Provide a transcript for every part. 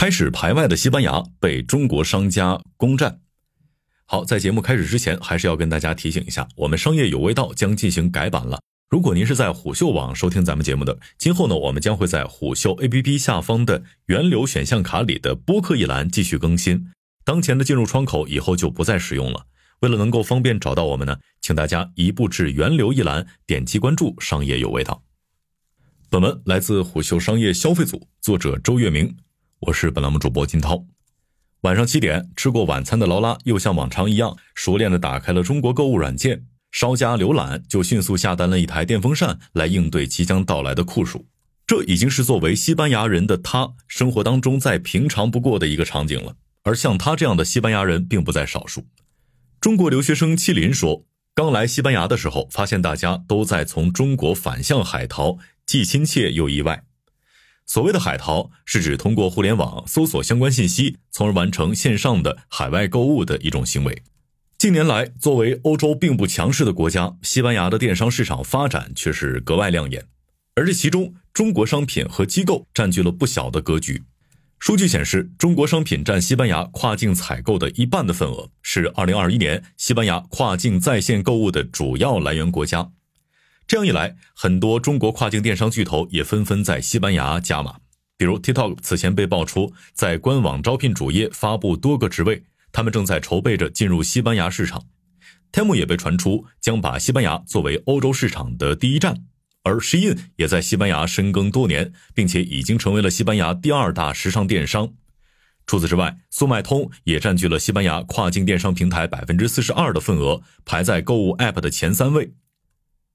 开始排外的西班牙被中国商家攻占。好，在节目开始之前，还是要跟大家提醒一下，我们商业有味道将进行改版了。如果您是在虎嗅网收听咱们节目的，今后呢，我们将会在虎嗅 APP 下方的源流选项卡里的播客一栏继续更新。当前的进入窗口以后就不再使用了。为了能够方便找到我们呢，请大家移步至源流一栏，点击关注“商业有味道”。本文来自虎嗅商业消费组，作者周月明，我是本栏目主播金涛。晚上七点，吃过晚餐的劳拉又像往常一样熟练地打开了中国购物软件，稍加浏览就迅速下单了一台电风扇来应对即将到来的酷暑。这已经是作为西班牙人的他生活当中再平常不过的一个场景了。而像他这样的西班牙人并不在少数。中国留学生麒麟说，刚来西班牙的时候，发现大家都在从中国反向海淘。既亲切又意外。所谓的海淘，是指通过互联网搜索相关信息，从而完成线上的海外购物的一种行为。近年来，作为欧洲并不强势的国家，西班牙的电商市场发展却是格外亮眼，而这其中，中国商品和机构占据了不小的格局。数据显示，中国商品占西班牙跨境采购的一半的份额，是2021年西班牙跨境在线购物的主要来源国家。这样一来，很多中国跨境电商巨头也纷纷在西班牙加码。比如 TikTok 此前被爆出在官网招聘主页发布多个职位，他们正在筹备着进入西班牙市场。Temu 也被传出将把西班牙作为欧洲市场的第一站，而 Shein 也在西班牙深耕多年，并且已经成为了西班牙第二大时尚电商。除此之外，速卖通也占据了西班牙跨境电商平台百分之四十二的份额，排在购物 App 的前三位。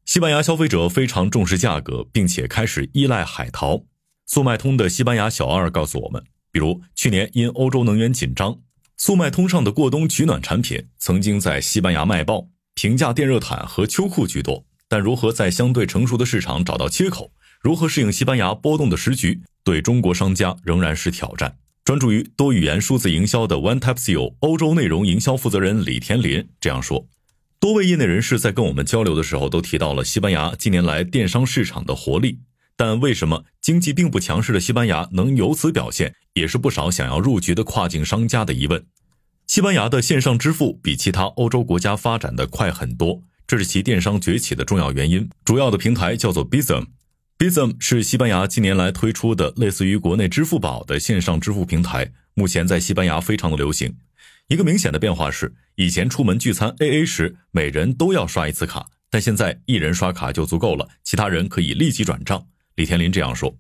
西班牙消费者非常重视价格，并且开始依赖海淘。速卖通的西班牙小二告诉我们，比如去年因欧洲能源紧张，速卖通上的过冬取暖产品曾经在西班牙卖爆，平价电热毯和秋裤居多。但如何在相对成熟的市场找到切口，如何适应西班牙波动的时局，对中国商家仍然是挑战。专注于多语言数字营销的 One Type CEO 欧洲内容营销负责人李天林这样说。多位业内人士在跟我们交流的时候，都提到了西班牙近年来电商市场的活力。但为什么经济并不强势的西班牙能有此表现，也是不少想要入局的跨境商家的疑问。西班牙的线上支付比其他欧洲国家发展的快很多，这是其电商崛起的重要原因。主要的平台叫做 Bizum，Bizum 是西班牙近年来推出的类似于国内支付宝的线上支付平台，目前在西班牙非常的流行。一个明显的变化是，以前出门聚餐 AA 时，每人都要刷一次卡，但现在一人刷卡就足够了，其他人可以立即转账。李天林这样说。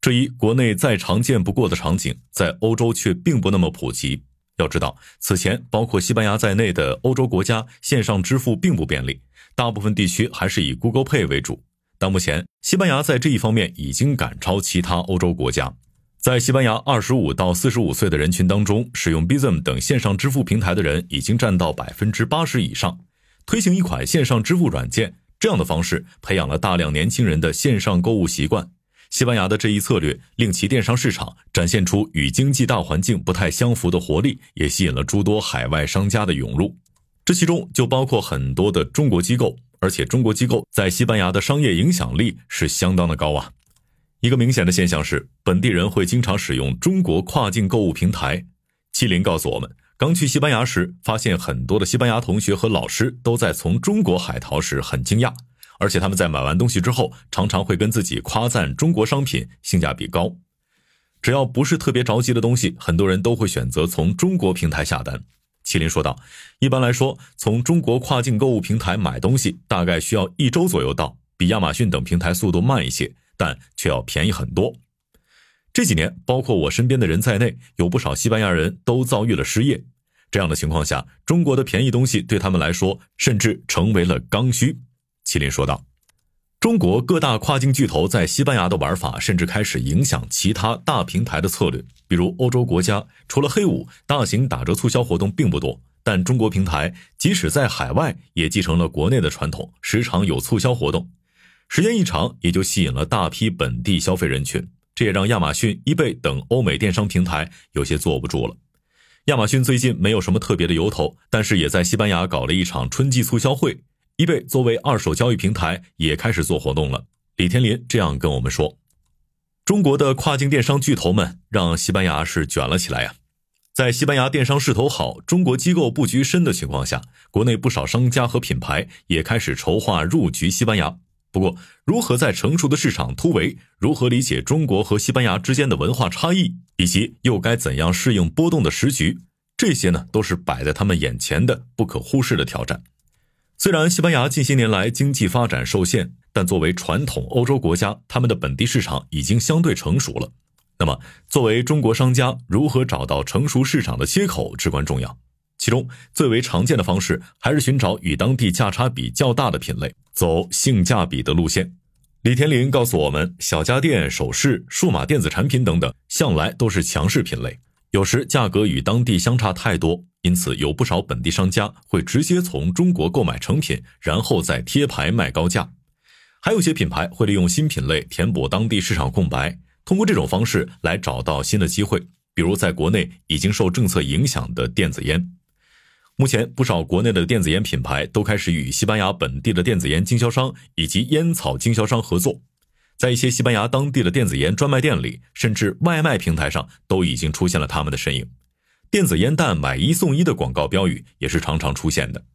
这一国内再常见不过的场景，在欧洲却并不那么普及。要知道，此前包括西班牙在内的欧洲国家线上支付并不便利，大部分地区还是以 Google Pay 为主。但目前，西班牙在这一方面已经赶超其他欧洲国家。在西班牙，二十五到四十五岁的人群当中，使用 Bizum 等线上支付平台的人已经占到百分之八十以上。推行一款线上支付软件，这样的方式培养了大量年轻人的线上购物习惯。西班牙的这一策略，令其电商市场展现出与经济大环境不太相符的活力，也吸引了诸多海外商家的涌入。这其中就包括很多的中国机构，而且中国机构在西班牙的商业影响力是相当的高啊。一个明显的现象是，本地人会经常使用中国跨境购物平台。麒麟告诉我们，刚去西班牙时，发现很多的西班牙同学和老师都在从中国海淘时很惊讶，而且他们在买完东西之后，常常会跟自己夸赞中国商品性价比高。只要不是特别着急的东西，很多人都会选择从中国平台下单。麒麟说道：“一般来说，从中国跨境购物平台买东西，大概需要一周左右到，比亚马逊等平台速度慢一些。”但却要便宜很多。这几年，包括我身边的人在内，有不少西班牙人都遭遇了失业。这样的情况下，中国的便宜东西对他们来说，甚至成为了刚需。麒麟说道：“中国各大跨境巨头在西班牙的玩法，甚至开始影响其他大平台的策略。比如，欧洲国家除了黑五，大型打折促销活动并不多，但中国平台即使在海外，也继承了国内的传统，时常有促销活动。”时间一长，也就吸引了大批本地消费人群，这也让亚马逊、易贝等欧美电商平台有些坐不住了。亚马逊最近没有什么特别的由头，但是也在西班牙搞了一场春季促销会。易贝作为二手交易平台，也开始做活动了。李天林这样跟我们说：“中国的跨境电商巨头们让西班牙是卷了起来呀。在西班牙电商势头好、中国机构布局深的情况下，国内不少商家和品牌也开始筹划入局西班牙。不过，如何在成熟的市场突围，如何理解中国和西班牙之间的文化差异，以及又该怎样适应波动的时局，这些呢，都是摆在他们眼前的不可忽视的挑战。虽然西班牙近些年来经济发展受限，但作为传统欧洲国家，他们的本地市场已经相对成熟了。那么，作为中国商家，如何找到成熟市场的切口至关重要。其中最为常见的方式，还是寻找与当地价差比较大的品类，走性价比的路线。李天林告诉我们，小家电、首饰、数码电子产品等等，向来都是强势品类，有时价格与当地相差太多，因此有不少本地商家会直接从中国购买成品，然后再贴牌卖高价。还有些品牌会利用新品类填补当地市场空白。通过这种方式来找到新的机会，比如在国内已经受政策影响的电子烟。目前，不少国内的电子烟品牌都开始与西班牙本地的电子烟经销商以及烟草经销商合作，在一些西班牙当地的电子烟专卖店里，甚至外卖平台上都已经出现了他们的身影。电子烟弹买一送一的广告标语也是常常出现的。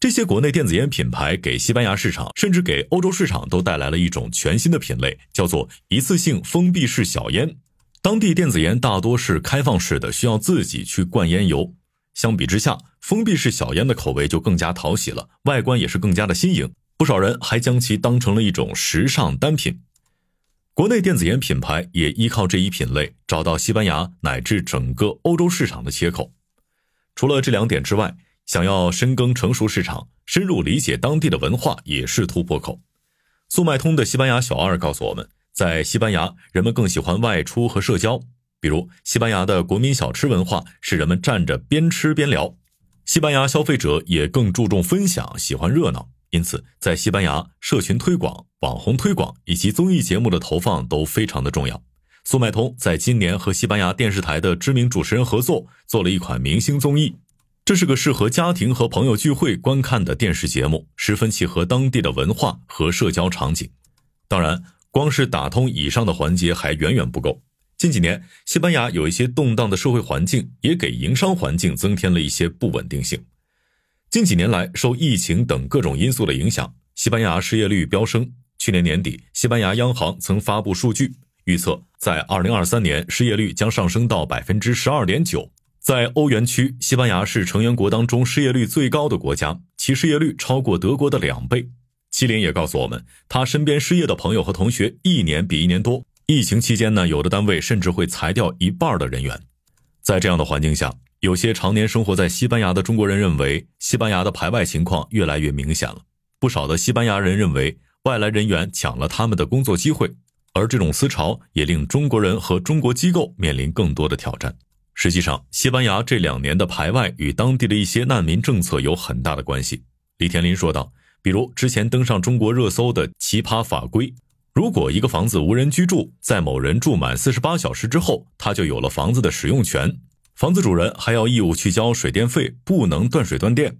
这些国内电子烟品牌给西班牙市场，甚至给欧洲市场都带来了一种全新的品类，叫做一次性封闭式小烟。当地电子烟大多是开放式的，需要自己去灌烟油。相比之下，封闭式小烟的口味就更加讨喜了，外观也是更加的新颖。不少人还将其当成了一种时尚单品。国内电子烟品牌也依靠这一品类，找到西班牙乃至整个欧洲市场的切口。除了这两点之外，想要深耕成熟市场，深入理解当地的文化也是突破口。速卖通的西班牙小二告诉我们，在西班牙，人们更喜欢外出和社交。比如，西班牙的国民小吃文化是人们站着边吃边聊。西班牙消费者也更注重分享，喜欢热闹。因此，在西班牙，社群推广、网红推广以及综艺节目的投放都非常的重要。速卖通在今年和西班牙电视台的知名主持人合作，做了一款明星综艺。这是个适合家庭和朋友聚会观看的电视节目，十分契合当地的文化和社交场景。当然，光是打通以上的环节还远远不够。近几年，西班牙有一些动荡的社会环境，也给营商环境增添了一些不稳定性。近几年来，受疫情等各种因素的影响，西班牙失业率飙升。去年年底，西班牙央行曾发布数据，预测在2023年失业率将上升到百分之十二点九。在欧元区，西班牙是成员国当中失业率最高的国家，其失业率超过德国的两倍。七林也告诉我们，他身边失业的朋友和同学一年比一年多。疫情期间呢，有的单位甚至会裁掉一半的人员。在这样的环境下，有些常年生活在西班牙的中国人认为，西班牙的排外情况越来越明显了。不少的西班牙人认为，外来人员抢了他们的工作机会，而这种思潮也令中国人和中国机构面临更多的挑战。实际上，西班牙这两年的排外与当地的一些难民政策有很大的关系。李天林说道：“比如之前登上中国热搜的奇葩法规，如果一个房子无人居住，在某人住满四十八小时之后，他就有了房子的使用权，房子主人还要义务去交水电费，不能断水断电。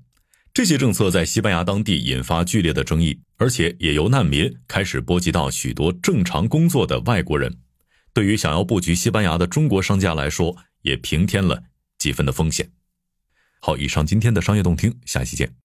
这些政策在西班牙当地引发剧烈的争议，而且也由难民开始波及到许多正常工作的外国人。对于想要布局西班牙的中国商家来说，也平添了几分的风险。好，以上今天的商业动听，下期见。